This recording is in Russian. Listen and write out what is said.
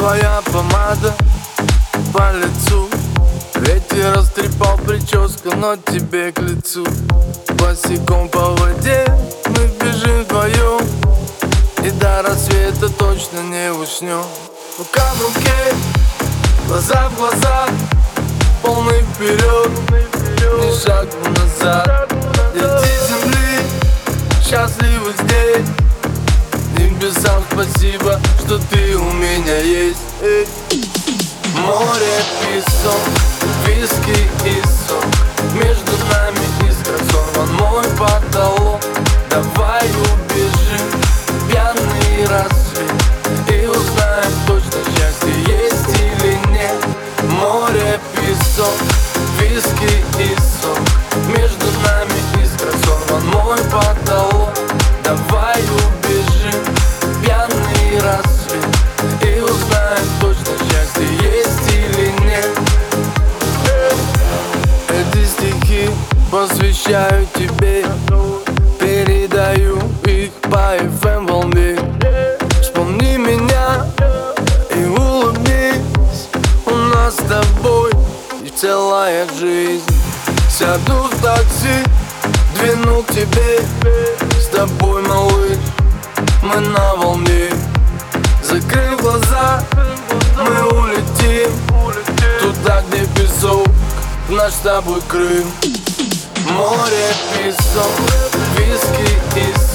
твоя помада по лицу. Ветер растрепал прическу, но тебе к лицу. Босиком по воде мы бежим вдвоем. И до рассвета точно не уснем. Рука в руке, глаза в глаза Полный вперед, ни шагу назад. Дети земли, счастливы здесь. Небесам спасибо, что ты меня есть Эй. Море, песок, виски и сок. Между нами искра сорван мой потолок. Давай убежим, пьяный рассвет. И узнаем точно, счастье есть или нет. Море, песок, виски и стихи посвящаю тебе Передаю их по FM волне. Вспомни меня и улыбнись У нас с тобой и целая жизнь. Сяду в такси, двину к тебе С тобой, малыш, мы на волне. Закрыв глаза, наш с тобой Крым. Море, песок, виски и